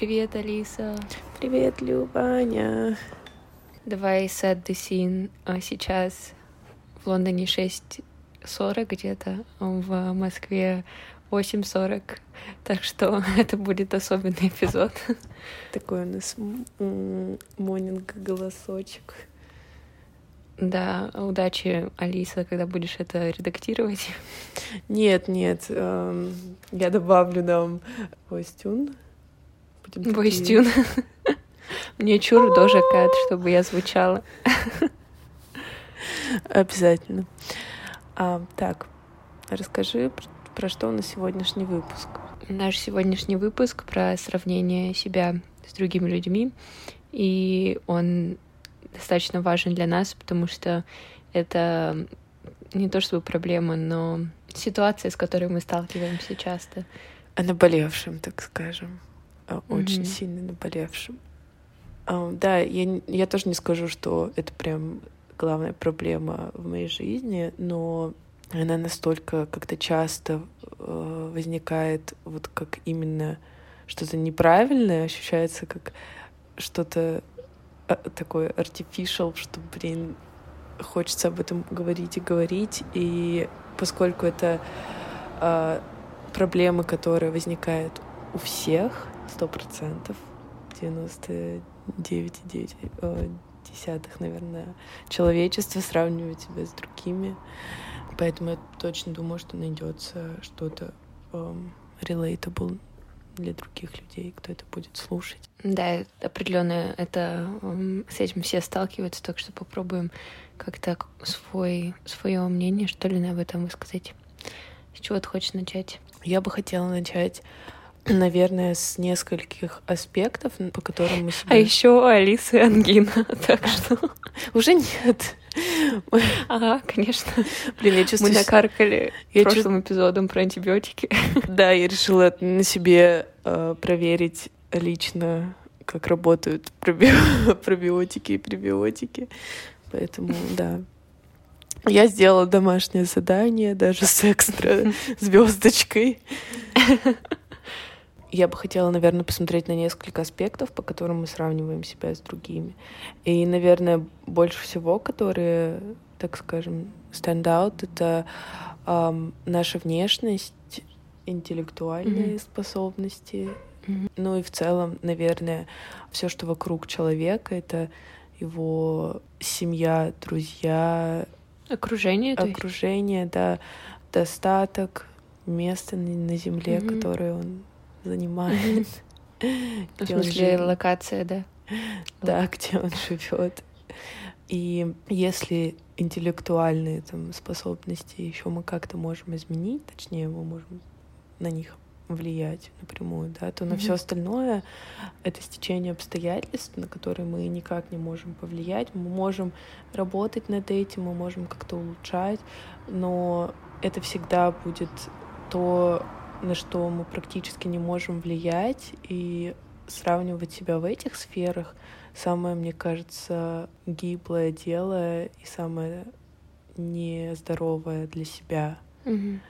Привет, Алиса. Привет, Любаня. Давай set the scene. Сейчас в Лондоне 6.40 где-то, в Москве 8.40. Так что это будет особенный эпизод. Такой у нас м- монинг голосочек. Да, удачи, Алиса, когда будешь это редактировать. Нет, нет, эм, я добавлю нам voice Будем такие- Войстюн. Мне чур тоже кат, чтобы я звучала. Обязательно. А, так, расскажи, пр- про что у нас сегодняшний выпуск. Наш сегодняшний выпуск про сравнение себя с другими людьми, и он достаточно важен для нас, потому что это не то чтобы проблема, но ситуация, с которой мы сталкиваемся часто. О наболевшем, так скажем. О очень сильно наболевшем. А, да, я, я тоже не скажу, что это прям главная проблема в моей жизни, но она настолько как-то часто э, возникает вот как именно что-то неправильное, ощущается как что-то э, такое artificial, что, блин, хочется об этом говорить и говорить, и поскольку это э, проблемы, которые возникают у всех, сто процентов, 99,9 э, десятых, наверное, человечество сравнивает себя с другими. Поэтому я точно думаю, что найдется что-то эм, relatable для других людей, кто это будет слушать. Да, определенно это м, с этим все сталкиваются, так что попробуем как-то свой, свое мнение, что ли, об этом высказать. С чего ты хочешь начать? Я бы хотела начать, наверное, с нескольких аспектов, по которым мы себя... А еще у Алисы ангина, так что... Уже нет. Ага, конечно. Блин, я Мы чувствую... с- накаркали Я прошлым эпизодом про антибиотики. Да, я решила на себе э, проверить лично, как работают проби- пробиотики и пребиотики. Поэтому, да. Я сделала домашнее задание, даже с экстра звездочкой. Я бы хотела, наверное, посмотреть на несколько аспектов, по которым мы сравниваем себя с другими. И, наверное, больше всего, которые, так скажем, stand out, это ам, наша внешность, интеллектуальные Мгм. способности, Мгм. ну и в целом, наверное, все, что вокруг человека, это его семья, друзья, Окружение, окружение, да, достаток, место на земле, Мгм. которое он занимает. В смысле, локация, да? Да, где он живет. И если интеллектуальные там, способности еще мы как-то можем изменить, точнее, мы можем на них влиять напрямую, да, то на Мгм. все остальное это стечение обстоятельств, на которые мы никак не можем повлиять. Мы можем работать над этим, мы можем как-то улучшать, но это всегда будет то, на что мы практически не можем влиять, и сравнивать себя в этих сферах самое, мне кажется, гиблое дело и самое нездоровое для себя. Мгм.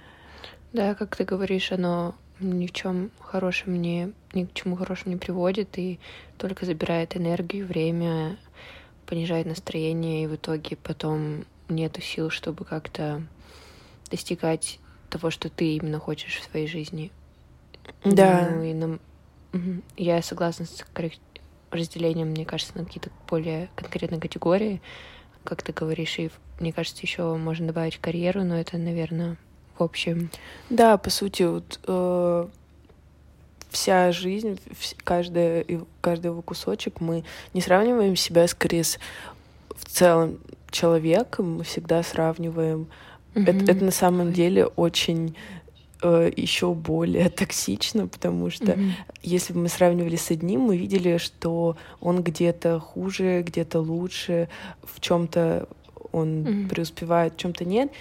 Да, как ты говоришь, оно ни в чем хорошем не, ни к чему хорошему не приводит и только забирает энергию, время, понижает настроение, и в итоге потом нету сил, чтобы как-то достигать того, что ты именно хочешь в своей жизни. Да. Ну, и. Мгм. Я согласна с коррек- разделением, мне кажется, на какие-то более конкретные категории. Как ты говоришь, и мне кажется, еще можно добавить карьеру, но это, наверное, в общем. Да, по сути, вот э, вся жизнь, каждая, каждый его кусочек, мы не сравниваем себя скорее с в целом человеком, мы всегда сравниваем. Это, Мгм. это на самом деле очень еще более токсично, потому что Мгм. если бы мы сравнивали с одним, мы видели, что он где-то хуже, где-то лучше, в чем-то он Мгм. преуспевает, в чем-то нет.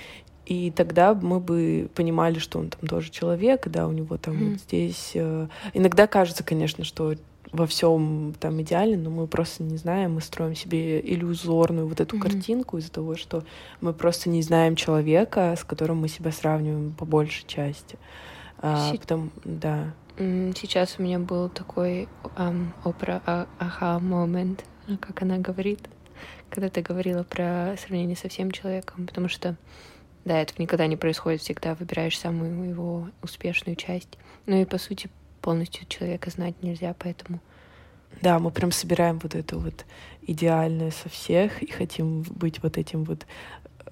И тогда мы бы понимали, что он там тоже человек, да, у него там Мгм. вот здесь. э, Иногда кажется, конечно, что во всем там идеально, но мы просто не знаем, мы строим себе иллюзорную вот эту Мгм. картинку из-за того, что мы просто не знаем человека, с которым мы себя сравниваем по большей части. А, Си- потом, да. Сейчас у меня был такой um, опра а, аха момент, как она говорит, когда ты говорила про сравнение со всем человеком, потому что да, этого никогда не происходит, всегда выбираешь самую его успешную часть. Ну и по сути полностью человека знать нельзя, поэтому да, мы прям собираем вот это вот идеальное со всех и хотим быть вот этим вот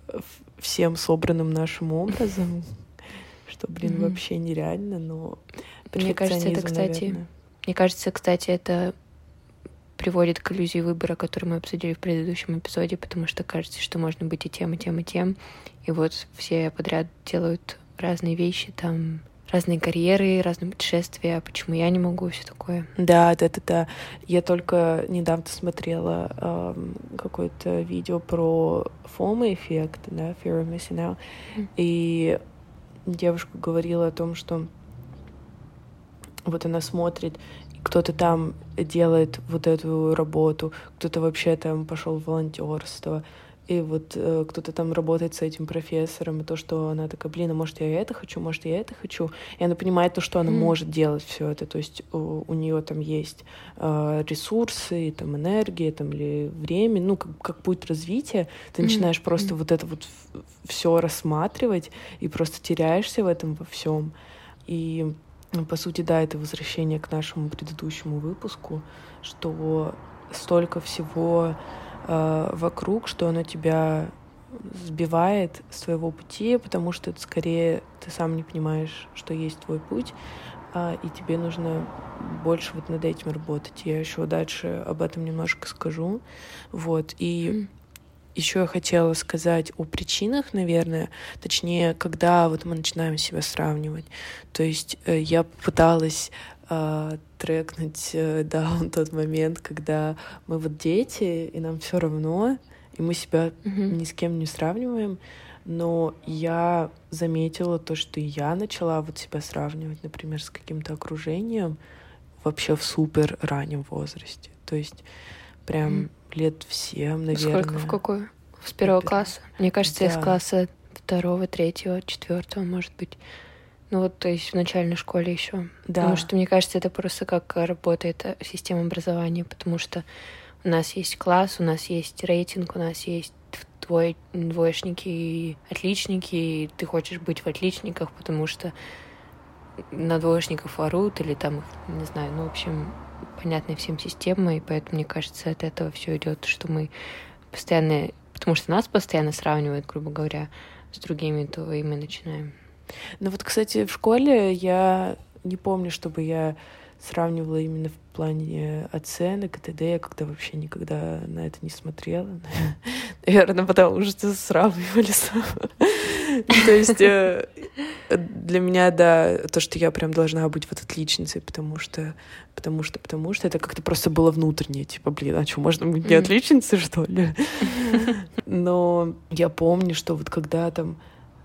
э, всем собранным нашим образом, что, блин, вообще нереально, но мне кажется, это, кстати, мне кажется, кстати, это приводит к иллюзии выбора, который мы обсудили в предыдущем эпизоде, потому что кажется, что можно быть и тем, и тем, и тем, и вот все подряд делают разные вещи, там разные карьеры, разные путешествия, почему я не могу, все такое. Да, да, да, да. Я только недавно смотрела эм, какое-то видео про FOMO эффект, да, Fear of Missing Out, mm. и девушка говорила о том, что вот она смотрит, кто-то там делает вот эту работу, кто-то вообще там пошел в волонтерство, и вот э, кто-то там работает с этим профессором, и то, что она такая, блин, а может я это хочу, может я это хочу, и она понимает то, что она mm. может делать все это, то есть у, у нее там есть э, ресурсы, там энергия, там или время, ну как, как будет развитие, ты mm. начинаешь просто mm. вот это вот все рассматривать и просто теряешься в этом во всем. И по сути, да, это возвращение к нашему предыдущему выпуску, что столько всего э, вокруг, что оно тебя сбивает с твоего пути, потому что это скорее ты сам не понимаешь, что есть твой путь, а, и тебе нужно больше вот над этим работать. Я еще дальше об этом немножко скажу. Вот. И еще я хотела сказать о причинах, наверное, точнее, когда вот мы начинаем себя сравнивать. То есть э, я пыталась э, трекнуть э, даун тот момент, когда мы вот дети, и нам все равно, и мы себя mm-hmm. ни с кем не сравниваем. Но я заметила то, что я начала вот себя сравнивать, например, с каким-то окружением вообще в супер раннем возрасте. То есть прям mm лет в семь, наверное. Сколько, в какой? С первого класса? Мне кажется, да. я с класса второго, третьего, четвертого, может быть. Ну вот, то есть в начальной школе еще. Да. Потому что, мне кажется, это просто как работает э, система образования, потому что у нас есть класс, у нас есть рейтинг, у нас есть твой двоечники и отличники, и ты хочешь быть в отличниках, потому что на двоечников воруют или там, не знаю, ну, в общем, понятная всем система, и поэтому, мне кажется, от этого все идет, что мы постоянно, потому что нас постоянно сравнивают, грубо говоря, с другими, то и мы начинаем ну вот, кстати, в школе я не помню, чтобы я сравнивала именно в плане оценок и т.д. Я когда вообще никогда на это не смотрела. Наверное, потому что сравнивали То есть э, для меня, да, то, что я прям должна быть вот отличницей, потому что, потому что, потому что это как-то просто было внутреннее, типа, блин, а что, можно быть не отличницей, что ли? Но я помню, что вот когда там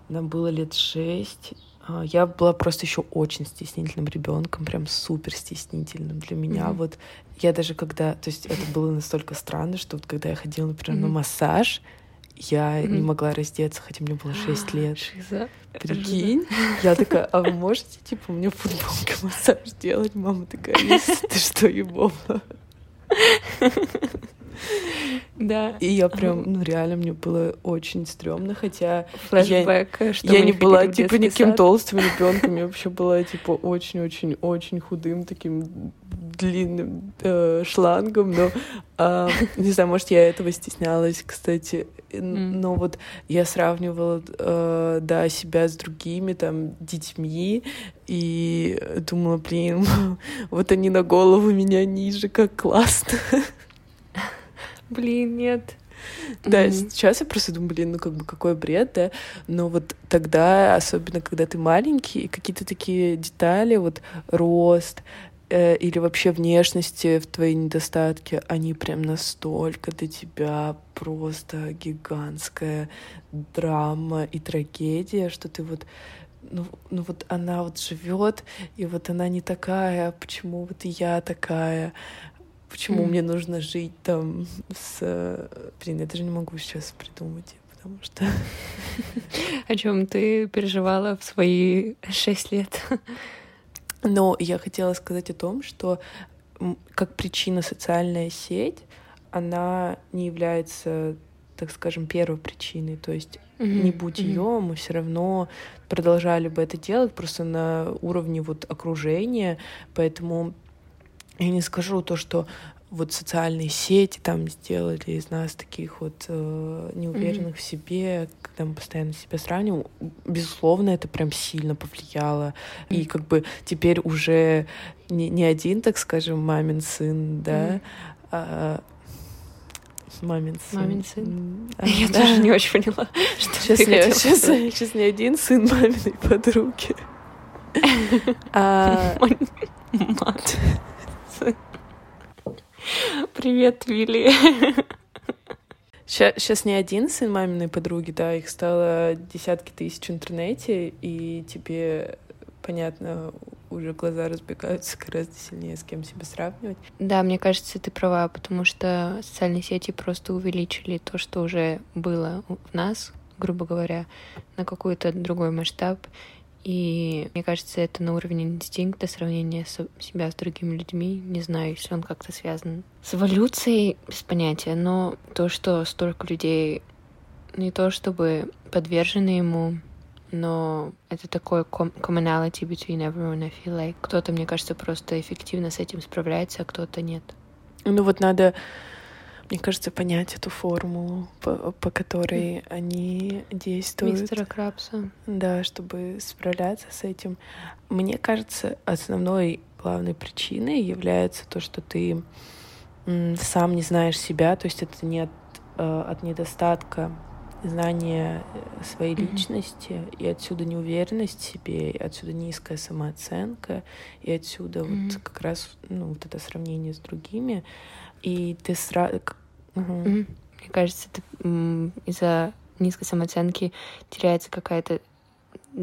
нам было лет шесть. А, я была просто еще очень стеснительным ребенком, прям супер стеснительным для меня. Mm-hmm. Вот я даже когда, то есть это было настолько странно, что вот когда я ходила, например, mm-hmm. на массаж, я mm-hmm. не могла раздеться, хотя мне было 6 лет. Шиза. Прикинь. Я такая, а вы можете, типа, мне футболкой массаж делать? Мама такая, ты что, ебала? Да. И я прям, ну реально, мне было очень стрёмно, хотя Флэшбэк, я, что я не была типа никаким толстым ребенком, я вообще была типа очень-очень-очень худым таким длинным э, шлангом, но э, не знаю, может я этого стеснялась, кстати, mm. но вот я сравнивала, э, да, себя с другими там детьми и думала, блин, вот они на голову меня ниже, как классно. Блин, нет. Да, mm-hmm. сейчас я просто думаю, блин, ну как бы какой бред, да, но вот тогда, особенно когда ты маленький, какие-то такие детали, вот рост э, или вообще внешности в твои недостатки, они прям настолько для тебя просто гигантская драма и трагедия, что ты вот ну, ну вот она вот живет, и вот она не такая, почему вот я такая, почему mm. мне нужно жить там с... Блин, я даже не могу сейчас придумать, потому что... О чем ты переживала в свои шесть лет? Но я хотела сказать о том, что как причина социальная сеть, она не является, так скажем, первой причиной. То есть mm-hmm. не будь mm-hmm. ее, мы все равно продолжали бы это делать просто на уровне вот окружения. Поэтому я не скажу то, что вот социальные сети там сделали из нас таких вот э, неуверенных mm-hmm. в себе, когда мы постоянно себя сравниваем. Безусловно, это прям сильно повлияло. Mm-hmm. И как бы теперь уже не, не один, так скажем, мамин сын, да, mm-hmm. а, мамин сын. Мамин сын. А, я да. тоже не очень поняла, что сейчас, ты не, сейчас, сейчас не один сын маминой подруги. а... Мат. Привет, Вилли. Сейчас не один сын маминой подруги, да, их стало десятки тысяч в интернете, и тебе, понятно, уже глаза разбегаются гораздо сильнее, с кем себя сравнивать. Да, мне кажется, ты права, потому что социальные сети просто увеличили то, что уже было в нас, грубо говоря, на какой-то другой масштаб. И мне кажется, это на уровне инстинкта, сравнения с, себя с другими людьми. Не знаю, если он как-то связан с эволюцией, без понятия. Но то, что столько людей не то чтобы подвержены ему, но это такой commonality between everyone, I feel like. Кто-то, мне кажется, просто эффективно с этим справляется, а кто-то нет. Ну вот надо мне кажется, понять эту формулу, по, по которой они действуют. Мистера Крабса. Да, чтобы справляться с этим. Мне кажется, основной главной причиной является то, что ты сам не знаешь себя, то есть это не от, э, от недостатка знания э, своей mm-hmm. личности, и отсюда неуверенность в себе, и отсюда низкая самооценка, и отсюда mm-hmm. вот как раз ну, вот это сравнение с другими, и ты сразу Угу. Мне кажется, из-за низкой самооценки теряется какая-то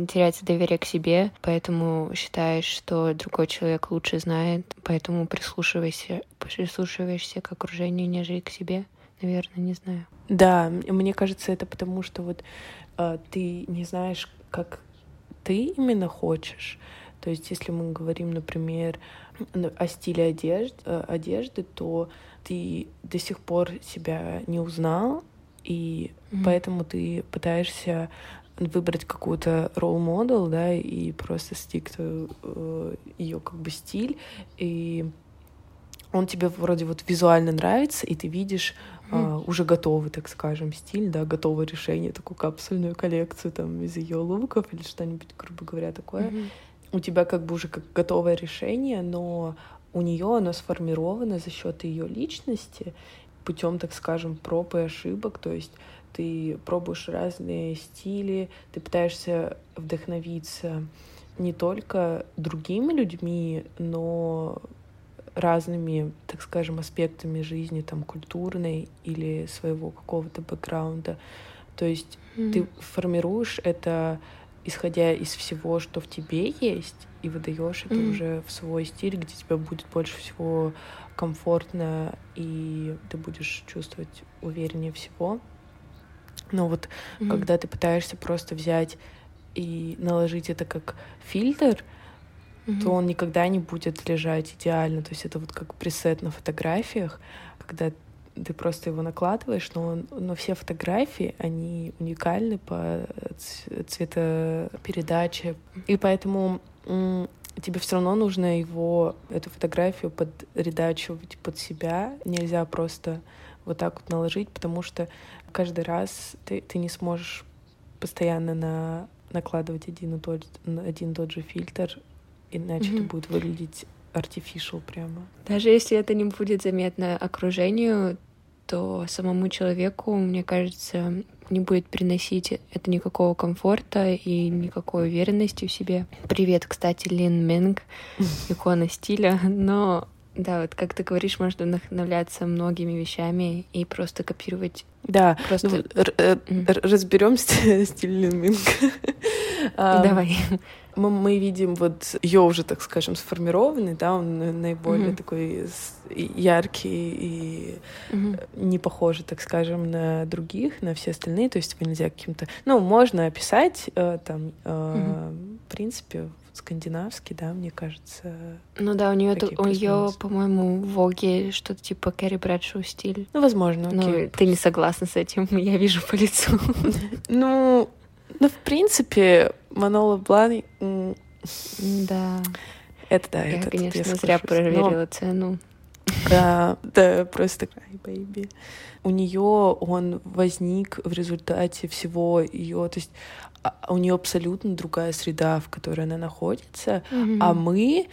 теряется доверие к себе, поэтому считаешь, что другой человек лучше знает, поэтому прислушивайся, прислушиваешься к окружению, нежели к себе, наверное, не знаю. Да, мне кажется, это потому, что вот э, ты не знаешь, как ты именно хочешь. То есть, если мы говорим, например, о стиле одежды, э, одежды то ты до сих пор себя не узнал, и mm-hmm. поэтому ты пытаешься выбрать какую-то role model, да, и просто стик э, ее как бы стиль, и он тебе вроде вот визуально нравится, и ты видишь mm. э, уже готовый, так скажем, стиль, да, готовое решение, такую капсульную коллекцию там из ее луков или что-нибудь, грубо говоря, такое. Mm-hmm. У тебя как бы уже как готовое решение, но у нее оно сформировано за счет ее личности путем, так скажем, проб и ошибок, то есть ты пробуешь разные стили, ты пытаешься вдохновиться не только другими людьми, но разными, так скажем, аспектами жизни, там, культурной или своего какого-то бэкграунда. То есть mm-hmm. ты формируешь это исходя из всего, что в тебе есть, и выдаешь это mm-hmm. уже в свой стиль, где тебе будет больше всего комфортно, и ты будешь чувствовать увереннее всего. Но вот mm-hmm. когда ты пытаешься просто взять и наложить это как фильтр, mm-hmm. то он никогда не будет лежать идеально. То есть это вот как пресет на фотографиях, когда ты просто его накладываешь, но, но все фотографии, они уникальны по цветопередаче. И поэтому тебе все равно нужно его, эту фотографию подредачивать под себя. Нельзя просто вот так вот наложить, потому что каждый раз ты, ты не сможешь постоянно на, накладывать один и тот, один и тот же фильтр, иначе mm-hmm. это будет выглядеть artificial прямо. Даже если это не будет заметно окружению, то самому человеку, мне кажется, не будет приносить это никакого комфорта и никакой уверенности в себе. Привет, кстати, Лин Минг, икона стиля, но да, вот как ты говоришь, можно вдохновляться многими вещами и просто копировать. Да, просто ну, э, разберем стиль Лин Минг. Давай мы, мы видим вот ее уже, так скажем, сформированный, да, он наиболее mm-hmm. такой яркий и. Не похожий, так скажем, на других, на все остальные, то есть его нельзя каким-то, ну, можно описать э, там э, mm-hmm. принципе, скандинавский, да, мне кажется. Ну да, у нее у нее, по-моему, в Vogue что-то типа Кэрри Брэдшоу стиль. Ну, возможно, ну, ты не согласна с этим, я вижу по лицу. Ну, ну, в принципе, Manolo Blahnik... Да. Это да, я, это конечно, зря проверила цену. Да, да, просто ай, baby. У нее он возник в результате всего ее, то есть а, у нее абсолютно другая среда, в которой она находится, mm-hmm. а мы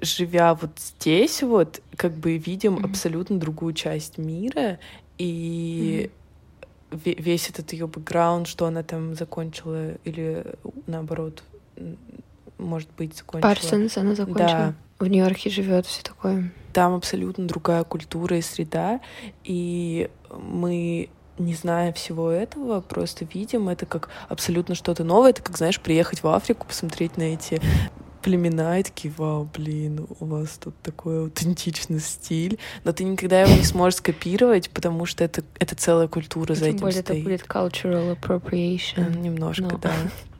живя вот здесь вот, как бы видим mm-hmm. абсолютно другую часть мира, и mm-hmm. весь этот ее бэкграунд, что она там закончила, или наоборот, может быть, закончила. Парсонс она закончила. Да. В Нью-Йорке живет все такое. Там абсолютно другая культура и среда, и мы не зная всего этого, просто видим это как абсолютно что-то новое. Это как, знаешь, приехать в Африку, посмотреть на эти племена и такие, вау, блин, у вас тут такой аутентичный стиль, но ты никогда его не сможешь скопировать, потому что это, это целая культура за Тем этим более стоит. это будет cultural appropriation. Немножко, но... да.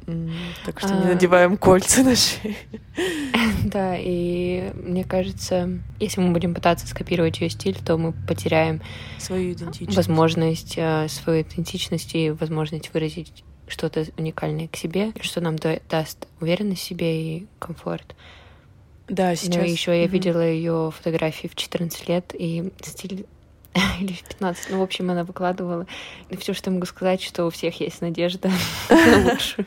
Так что не а. надеваем кольца на шею. Да, и мне кажется, если мы будем пытаться скопировать ее стиль, то мы потеряем свою идентичность. Возможность, э, свою идентичность и возможность выразить что-то уникальное к себе, что нам даст уверенность в себе и комфорт. Да, сейчас. Ну, еще я видела ее фотографии в 14 лет, и стиль или в 15. Ну, в общем, она выкладывала. И все, что я могу сказать, что у всех есть надежда на лучшую.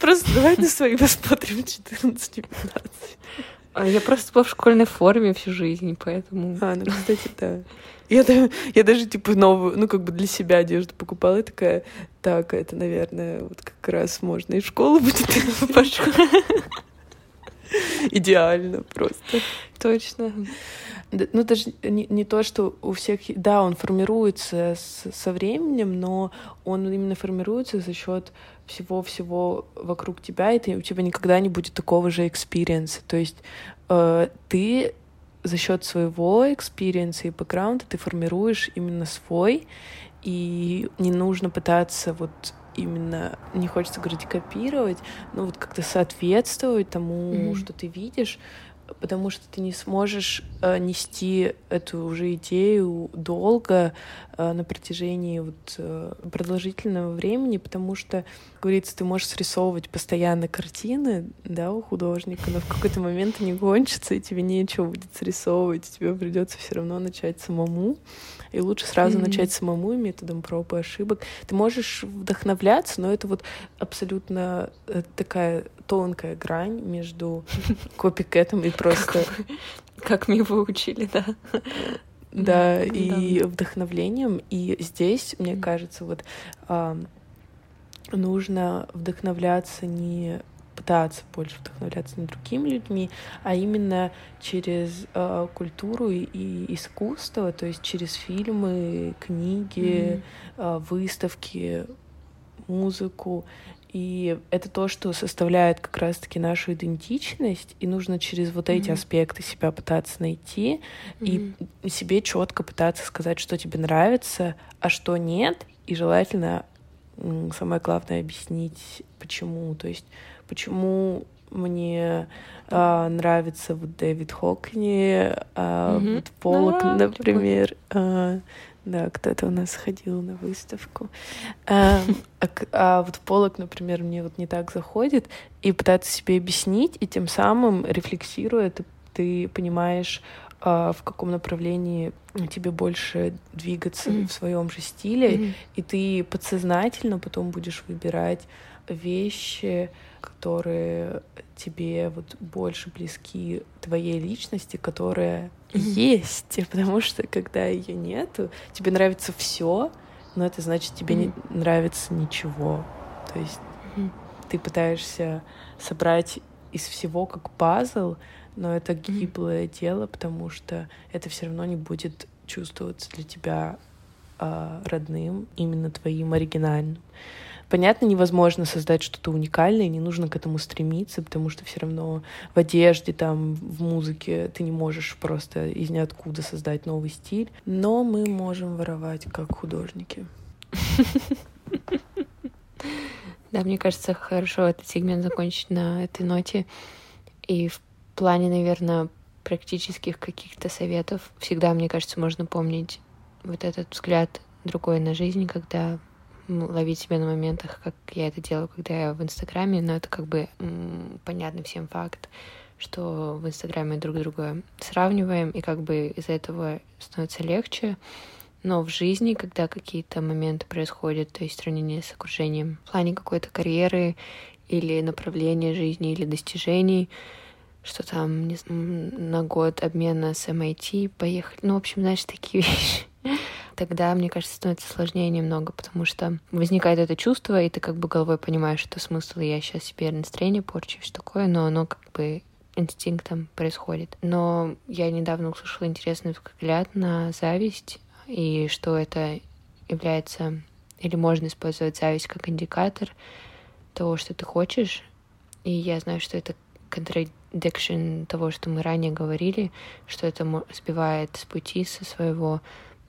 Просто давай на свои посмотрим 14-15. А я просто была в школьной форме всю жизнь, поэтому... А, ну, кстати, да. Я, я даже, типа, новую, ну, как бы для себя одежду покупала, и такая, так, это, наверное, вот как раз можно и в школу будет пошла. Идеально просто. Точно. Ну, даже не, не то, что у всех... Да, он формируется с, со временем, но он именно формируется за счет всего-всего вокруг тебя, и ты, у тебя никогда не будет такого же experience а. То есть э, ты за счет своего experience а и бэкграунда ты формируешь именно свой, и не нужно пытаться вот именно, не хочется говорить копировать, но вот как-то соответствовать тому, mm-hmm. что ты видишь, потому что ты не сможешь э, нести эту уже идею долго э, на протяжении вот, э, продолжительного времени, потому что, говорится, ты можешь срисовывать постоянно картины, да, у художника, но в какой-то момент они кончатся, и тебе нечего будет срисовывать, тебе придется все равно начать самому. И лучше сразу mm-hmm. начать самому методом проб и ошибок. Ты можешь вдохновляться, но это вот абсолютно э, такая тонкая грань между копикетом и просто... Как мы его учили, да. Да, и вдохновлением. И здесь, мне кажется, вот нужно вдохновляться не пытаться больше вдохновляться не другими людьми, а именно через э, культуру и, и искусство, то есть через фильмы, книги, mm-hmm. э, выставки, музыку. И это то, что составляет как раз-таки нашу идентичность, и нужно через вот эти mm-hmm. аспекты себя пытаться найти mm-hmm. и себе четко пытаться сказать, что тебе нравится, а что нет, и желательно самое главное объяснить, почему. То есть почему мне а, нравится вот Дэвид Хокни, а, mm-hmm. вот Полок, а, например. А, да, кто-то у нас ходил на выставку. А, а, а вот Полок, например, мне вот не так заходит, и пытаться себе объяснить, и тем самым рефлексируя, ты, ты понимаешь, а, в каком направлении тебе больше двигаться mm-hmm. в своем же стиле, mm-hmm. и ты подсознательно потом будешь выбирать вещи, которые тебе вот больше близки твоей личности, которая есть, потому что когда ее нету, тебе нравится все, но это значит тебе mm-hmm. не нравится ничего. То есть mm-hmm. ты пытаешься собрать из всего как пазл, но это гиблое mm-hmm. дело, потому что это все равно не будет чувствоваться для тебя э, родным, именно твоим оригинальным. Понятно, невозможно создать что-то уникальное, не нужно к этому стремиться, потому что все равно в одежде, там, в музыке ты не можешь просто из ниоткуда создать новый стиль. Но мы можем воровать как художники. Да, мне кажется, хорошо этот сегмент закончить на этой ноте. И в плане, наверное, практических каких-то советов всегда, мне кажется, можно помнить вот этот взгляд другой на жизнь, когда ловить себя на моментах, как я это делаю, когда я в Инстаграме, но это как бы понятный всем факт, что в Инстаграме друг друга сравниваем, и как бы из-за этого становится легче. Но в жизни, когда какие-то моменты происходят, то есть сравнение с окружением, в плане какой-то карьеры или направления жизни или достижений, что там не, на год обмена с MIT поехали. Ну, в общем, знаешь, такие вещи. Тогда, мне кажется, становится сложнее немного, потому что возникает это чувство, и ты как бы головой понимаешь, что смысл я сейчас себе настроение порчу, все такое, но оно как бы инстинктом происходит. Но я недавно услышала интересный взгляд на зависть, и что это является или можно использовать зависть как индикатор того, что ты хочешь. И я знаю, что это contradiction того, что мы ранее говорили, что это сбивает с пути со своего.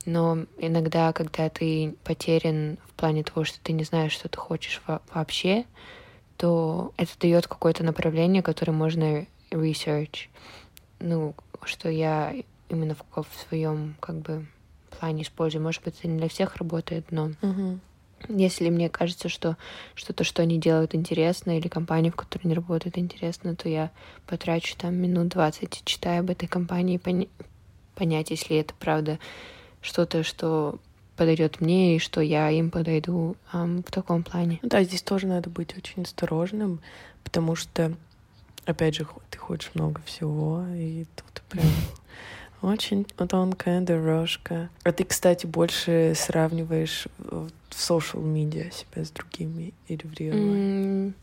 Но иногда, когда ты потерян в плане того, что ты не знаешь, что ты хочешь вообще, то это дает какое-то направление, которое можно research. Ну, что я именно в, в своем как бы плане использую. Может быть, это не для всех работает, но uh-huh. Если мне кажется, что что-то, что они делают, интересно, или компания, в которой они работают, интересно, то я потрачу там минут 20, читая об этой компании, поня- понять, если это правда что-то, что подойдет мне и что я им подойду эм, в таком плане. Да, здесь тоже надо быть очень осторожным, потому что, опять же, ты хочешь много всего, и тут прям очень тонкая дорожка. А ты, кстати, больше сравниваешь в social media себя с другими или в? Mm,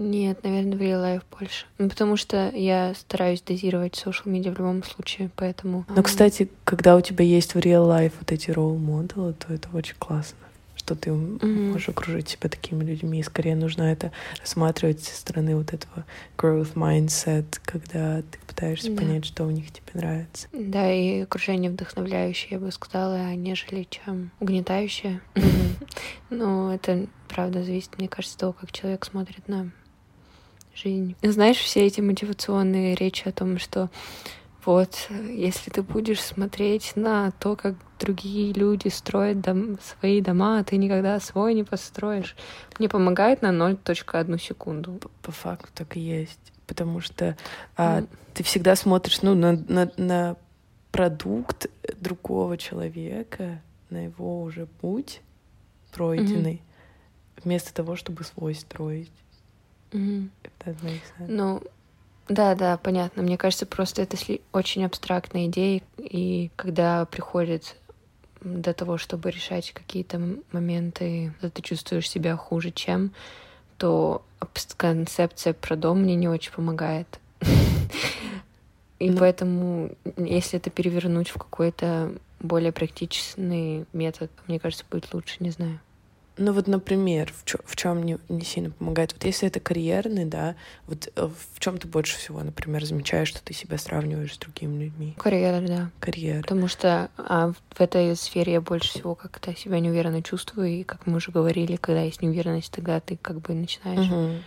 нет, наверное, в real life больше. Ну, потому что я стараюсь дозировать social media в любом случае, поэтому... Но, кстати, когда у тебя есть в real life вот эти role моделы, то это очень классно что ты mm-hmm. можешь окружить себя такими людьми. И скорее нужно это рассматривать со стороны вот этого growth mindset, когда ты пытаешься да. понять, что у них тебе нравится. Да, и окружение вдохновляющее, я бы сказала, нежели чем угнетающее. Но это, правда, зависит, мне кажется, от того, как человек смотрит на жизнь. Знаешь, все эти мотивационные речи о том, что вот, если ты будешь смотреть на то, как другие люди строят дом, свои дома, а ты никогда свой не построишь, мне помогает на 0.1 секунду. По, по факту так и есть. Потому что а, mm. ты всегда смотришь ну, на, на, на продукт другого человека, на его уже путь пройденный, mm-hmm. вместо того, чтобы свой строить. Mm-hmm. Ну, да, да, понятно. Мне кажется, просто это очень абстрактная идея, и когда приходит до того, чтобы решать какие-то моменты, когда ты чувствуешь себя хуже, чем, то концепция про дом мне не очень помогает. И ну. поэтому, если это перевернуть в какой-то более практичный метод, мне кажется, будет лучше, не знаю. Ну вот, например, в, чё, в чем не, не сильно помогает? Вот если это карьерный, да, вот э, в чем ты больше всего, например, замечаешь, что ты себя сравниваешь с другими людьми? Карьера, да. Карьера. Потому что а, в этой сфере я больше всего как-то себя неуверенно чувствую, и как мы уже говорили, когда есть неуверенность, тогда ты как бы начинаешь. Угу.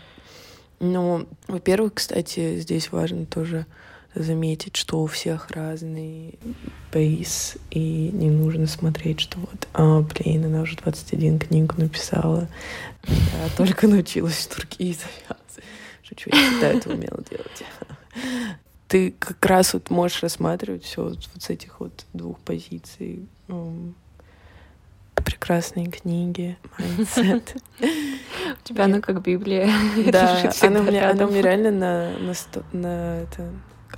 Ну, во-первых, кстати, здесь важно тоже заметить, что у всех разный бейс, и не нужно смотреть, что вот, а, блин, она уже 21 книгу написала, я только научилась турки завязывать. Шучу, я всегда это умела делать. Ты как раз вот можешь рассматривать все вот, с этих вот двух позиций. Прекрасные книги, mindset. У тебя она как Библия. Да, она мне реально на, на, на это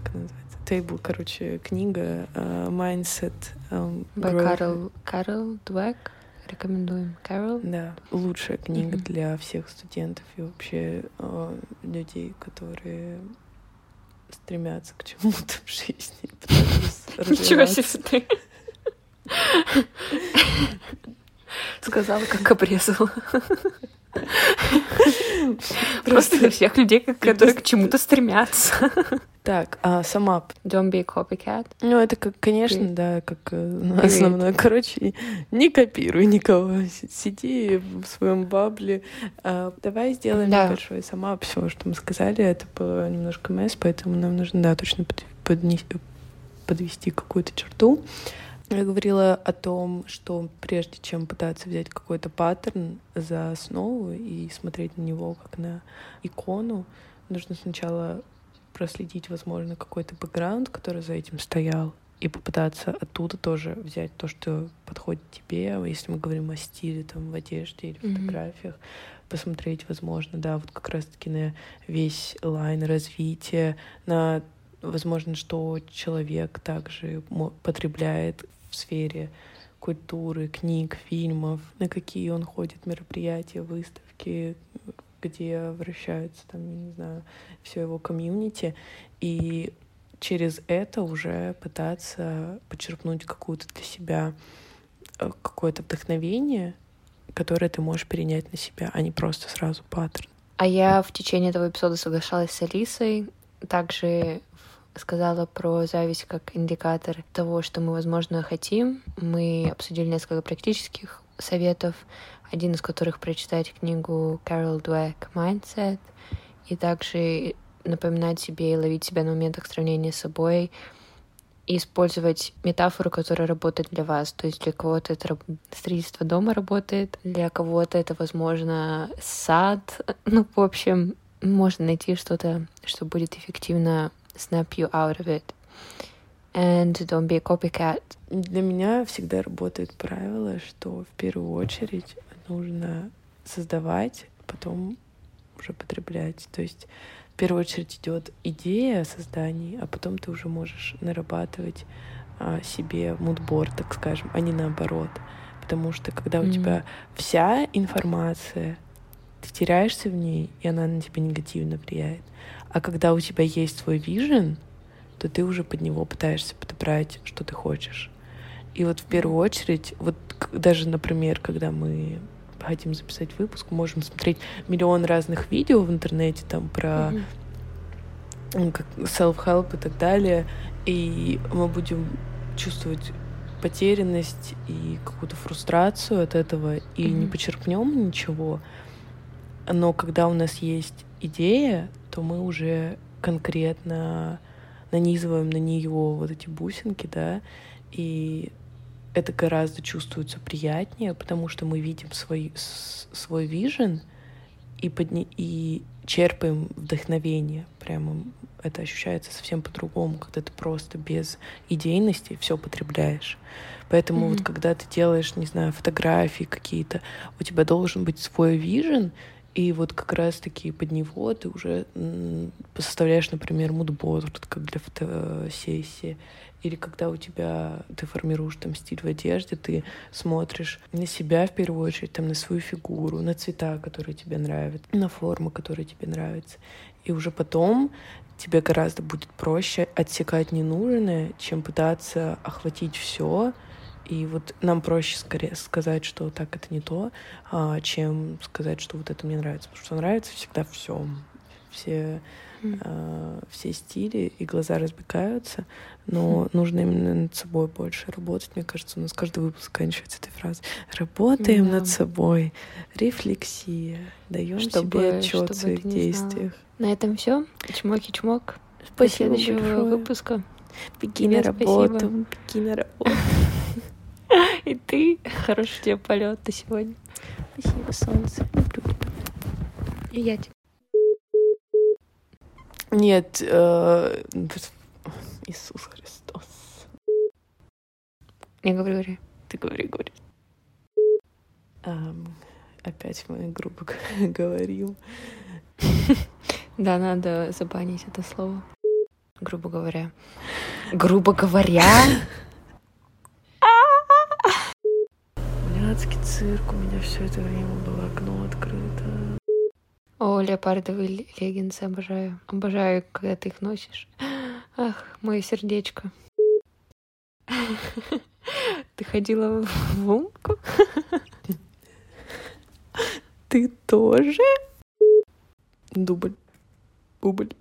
как называется? Table, короче, книга uh, Mindset. Um, By Carol, Carol Dweck. Рекомендуем. Carol. Да, лучшая книга mm-hmm. для всех студентов и вообще uh, людей, которые стремятся к чему-то в жизни. Ничего себе ты. Сказала, как обрезала. Просто для всех людей, которые к чему-то стремятся. Так, а сама... Don't be a copycat. Ну, это, как, конечно, да, как э, основное. Короче, не копируй никого. Сиди в своем бабле. А, давай сделаем да. небольшой сама все, что мы сказали. Это было немножко месс, поэтому нам нужно, да, точно подвести какую-то черту. Я говорила о том, что прежде чем пытаться взять какой-то паттерн за основу и смотреть на него как на икону, нужно сначала проследить, возможно, какой-то бэкграунд, который за этим стоял, и попытаться оттуда тоже взять то, что подходит тебе, если мы говорим о стиле, там, в одежде или mm-hmm. фотографиях, посмотреть, возможно, да, вот как раз-таки на весь лайн развития, на, возможно, что человек также потребляет сфере культуры, книг, фильмов, на какие он ходит мероприятия, выставки, где вращается там, я не знаю, все его комьюнити, и через это уже пытаться почерпнуть какую-то для себя э, какое-то вдохновение, которое ты можешь перенять на себя, а не просто сразу паттерн. А я в течение этого эпизода соглашалась с Алисой, также сказала про зависть как индикатор того, что мы, возможно, хотим. Мы обсудили несколько практических советов, один из которых прочитать книгу Carol Dweck «Mindset», и также напоминать себе и ловить себя на моментах сравнения с собой, и использовать метафору, которая работает для вас. То есть для кого-то это строительство дома работает, для кого-то это, возможно, сад. Ну, в общем, можно найти что-то, что будет эффективно snap you out of it. And don't be a copycat. Для меня всегда работает правило, что в первую очередь нужно создавать, потом уже потреблять. То есть в первую очередь идет идея создания, а потом ты уже можешь нарабатывать а, себе мудбор, так скажем, а не наоборот. Потому что когда mm-hmm. у тебя вся информация, ты теряешься в ней, и она на тебя негативно влияет. А когда у тебя есть свой вижен, то ты уже под него пытаешься подобрать, что ты хочешь. И вот в первую очередь, вот даже, например, когда мы хотим записать выпуск, можем смотреть миллион разных видео в интернете там про mm-hmm. self-help и так далее, и мы будем чувствовать потерянность и какую-то фрустрацию от этого, и mm-hmm. не почерпнем ничего. Но когда у нас есть идея, то мы уже конкретно нанизываем на нее вот эти бусинки, да, и это гораздо чувствуется приятнее, потому что мы видим свой, свой вижен и, подни... и черпаем вдохновение. Прямо это ощущается совсем по-другому, когда ты просто без идейности все потребляешь. Поэтому mm-hmm. вот когда ты делаешь, не знаю, фотографии какие-то, у тебя должен быть свой вижен, и вот как раз-таки под него ты уже составляешь, например, мудборд, как для фотосессии. Или когда у тебя ты формируешь там стиль в одежде, ты смотришь на себя в первую очередь, там, на свою фигуру, на цвета, которые тебе нравятся, на формы, которые тебе нравятся. И уже потом тебе гораздо будет проще отсекать ненужное, чем пытаться охватить все. И вот нам проще скорее сказать, что так это не то, а, чем сказать, что вот это мне нравится. Потому что нравится всегда все. Все э, все стили, и глаза разбегаются, но нужно именно над собой больше работать. Мне кажется, у нас каждый выпуск заканчивается этой фразой. Работаем да. над собой, рефлексия, даем себе отчет в своих действиях. На этом все. Чмоки-чмок. Спасибо До следующего большое. выпуска. Беги на работу, спасибо. беги на работу. И ты. Хорошего тебе полета сегодня. Спасибо, солнце. Люблю тебя. И я тебя. Нет, э, Иисус Христос. Не говори, говори. Ты говори, говори. Um, опять мы грубо говорим. Да, надо забанить это слово. Грубо говоря. Грубо говоря? Блядский цирк, у меня все это время было окно открыто. О, леопардовые леггинсы обожаю. Обожаю, когда ты их носишь. Ах, мое сердечко. Ты ходила в умку? Ты тоже? Дубль. Бубль.